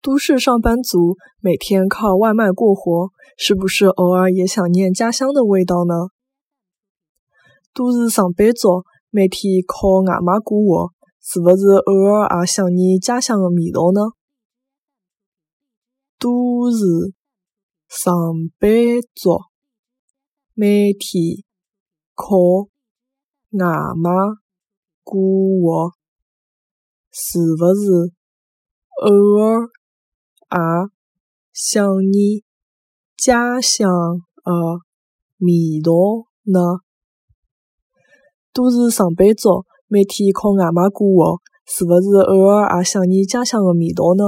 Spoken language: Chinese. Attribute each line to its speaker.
Speaker 1: 都市上班族每天靠外卖过活，是不是偶尔也想念家乡的味道呢？
Speaker 2: 都市上班族每天靠外卖过活，是不是偶尔也想念家乡的味道呢？
Speaker 3: 都市上班族每天靠外卖过活，是不是偶尔？也想念家乡的味道呢。
Speaker 2: 都是上班族每天靠外卖过活，是勿是偶尔也想念家乡的味道呢？